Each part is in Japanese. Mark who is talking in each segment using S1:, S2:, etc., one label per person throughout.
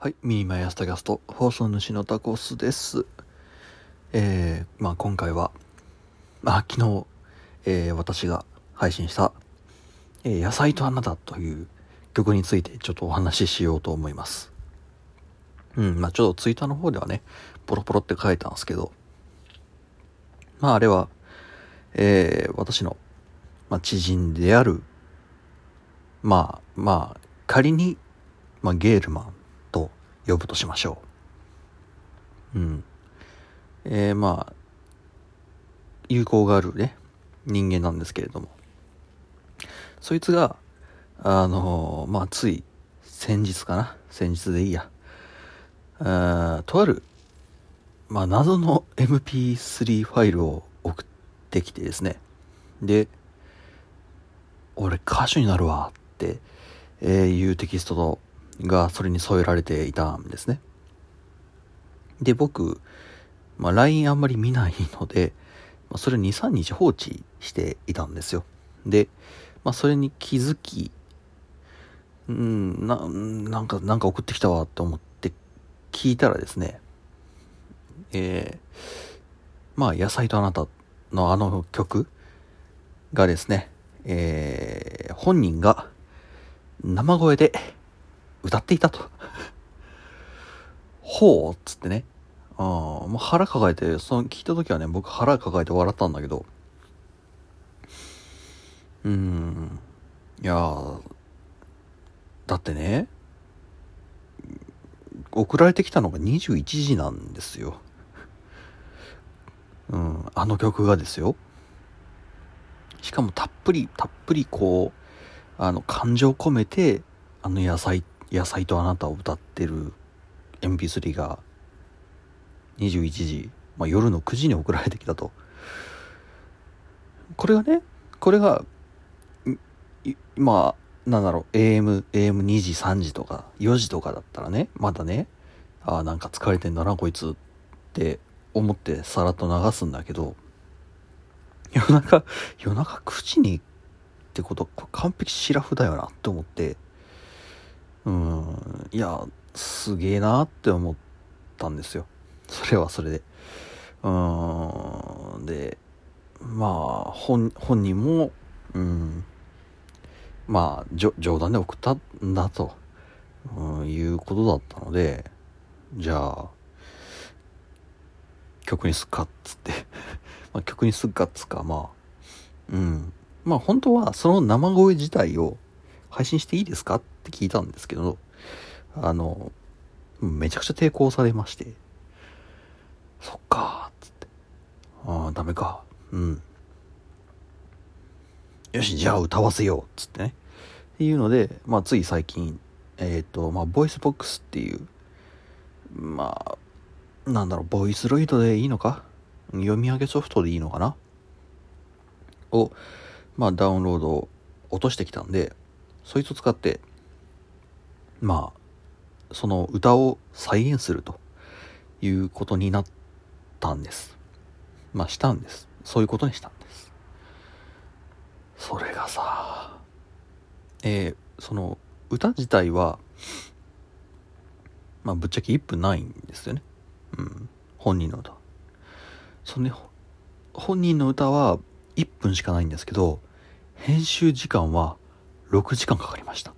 S1: はい、ミニマイアスタキャスト放送主のタコスです。えー、まあ今回は、まあ昨日、えー私が配信した、えー野菜とあなたという曲についてちょっとお話ししようと思います。うん、まあちょっとツイッターの方ではね、ポロポロって書いたんですけど、まああれは、えー私の、まあ、知人である、まあまあ仮に、まあ、ゲールマン呼ぶとしましょう。うん。えー、まあ、友好があるね、人間なんですけれども。そいつが、あのーまあ、つい、先日かな先日でいいや。あとある、まあ、謎の MP3 ファイルを送ってきてですね。で、俺歌手になるわって、えいうテキストとがそれに添えられていたんですね。で、僕、まあ、LINE あんまり見ないので、まあ、それ2、3日放置していたんですよ。で、まあ、それに気づき、うん、な、なんか、なんか送ってきたわって思って聞いたらですね、えー、まあ、野菜とあなたのあの曲がですね、えー、本人が生声で歌っていたと。ほうっつってね。あ、もう腹抱えて、その聞いた時はね、僕腹抱えて笑ったんだけど、うん、いやだってね、送られてきたのが21時なんですよ。うん、あの曲がですよ。しかもたっぷり、たっぷりこう、あの、感情込めて、あの野菜って、野菜とあなたを歌ってる MP3 が21時、まあ、夜の9時に送られてきたと。これがね、これが、まあ、なんだろう、AM、AM2 時、3時とか、4時とかだったらね、まだね、ああ、なんか疲れてんだな、こいつって思ってさらっと流すんだけど、夜中、夜中9時にってこと、完璧シラフだよなって思って、うん、いや、すげえなって思ったんですよ。それはそれで。うん、で、まあ、本、本人も、うん、まあ、じょ冗談で送ったんだと、うん、いうことだったので、じゃあ、曲にすっかっつって、まあ、曲にすっかっつか、まあ、うん。まあ本当はその生声自体を配信していいですかって聞いたんですけど、あの、めちゃくちゃ抵抗されまして、そっかーっつって、ああ、ダメか、うん。よし、じゃあ歌わせようっつってね。っていうので、まあつい最近、えっ、と、まあボイスボックスっていう、まあ、なんだろう、ボイスロイドでいいのか？読み上げソフトでいいのかな？を、まあ、ダウンロード落としてきたんで、そいつを使って、まあ、その歌を再現するということになったんです。まあ、したんです。そういうことにしたんです。それがさ、えーその歌自体は、まあ、ぶっちゃけ1分ないんですよね。うん。本人の歌。そのね、本人の歌は1分しかないんですけど、編集時間は6時間かかりました。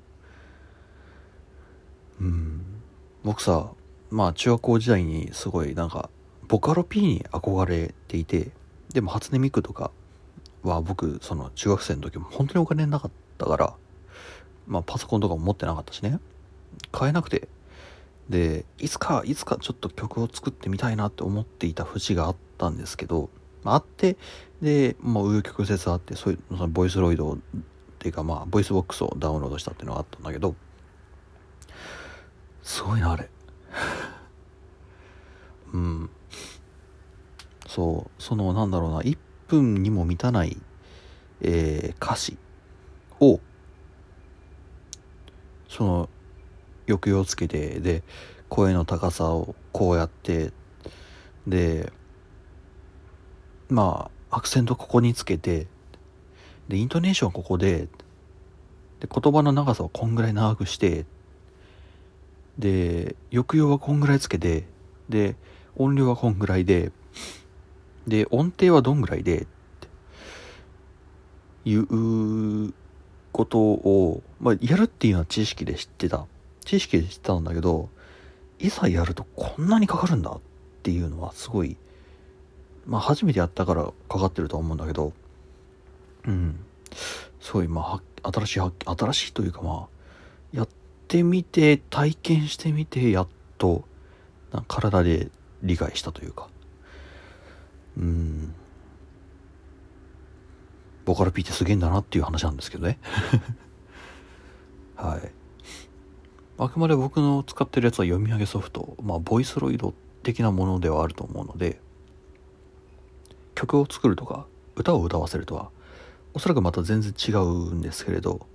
S1: うん。僕さ、まあ中学校時代にすごいなんか、ボカロ P に憧れていて、でも初音ミクとかは僕、その中学生の時も本当にお金なかったから、まあパソコンとかも持ってなかったしね、買えなくて、で、いつか、いつかちょっと曲を作ってみたいなって思っていた節があったんですけど、まあ、あって、で、まあ、紆余曲折あって、そういう、そのボイスロイドっていうか、まあ、ボイスボックスをダウンロードしたっていうのがあったんだけど、すごいな、あれ。うん。そう、その、なんだろうな、1分にも満たない、えー歌詞を、その、抑揚つけてで声の高さをこうやってでまあアクセントここにつけてでイントネーションここでで言葉の長さをこんぐらい長くしてで抑揚はこんぐらいつけてで音量はこんぐらいでで音程はどんぐらいでっていうことを、まあ、やるっていうのは知識で知ってた。知識で知ってたんだけどいざやるとこんなにかかるんだっていうのはすごいまあ初めてやったからかかってるとは思うんだけどうん。すごいまあ新しい新しいというかまあってみて体験してみてやっと体で理解したというか。うん。ボカロ P ってすげえんだなっていう話なんですけどね。はい。あくまで僕の使ってるやつは読み上げソフト。まあボイスロイド的なものではあると思うので曲を作るとか歌を歌わせるとはおそらくまた全然違うんですけれど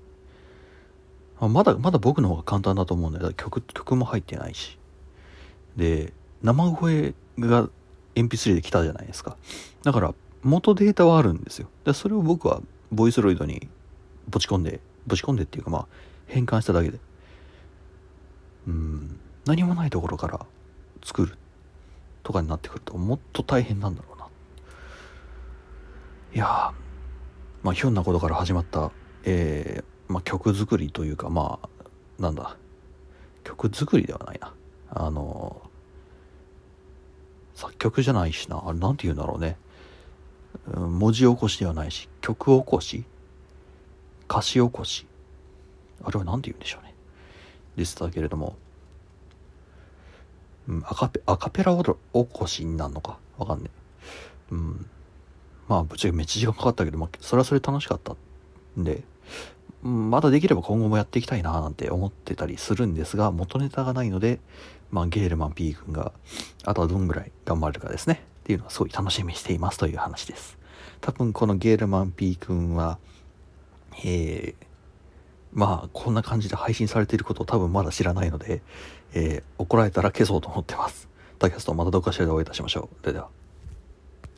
S1: まだまだ僕の方が簡単だと思うんだけど曲曲も入ってないし。で生声が MP3 で来たじゃないですか。だから元データはあるんですよ。でそれを僕はボイスロイドにぶち込んでぶち込んでっていうかまあ変換しただけで。うん何もないところから作るとかになってくるともっと大変なんだろうな。いやまあひょんなことから始まったえー、曲作りというかまあなんだ。曲作りではないな。あの作曲じゃないしな。あれ何て言うんだろうね。文字起こしではないし曲起こし？歌詞起こし？あれは何て言うんでしょうね。でしたけれども、うん、アカペアカペラ起こしになるのか？わかんねえ。うん。まあぶっちゃけめっちゃ時間かかったけど、まあ、それはそれ楽しかったんで。まだできれば今後もやっていきたいななんて思ってたりするんですが、元ネタがないので、まあ、ゲールマン P 君が、あとはどんぐらい頑張れるかですね。っていうのはすごい楽しみにしていますという話です。多分このゲールマン P 君は、えー、まあ、こんな感じで配信されていることを多分まだ知らないので、えー、怒られたら消そうと思ってます。タキャストまたどっかしらでお会いいたしましょう。ではでは。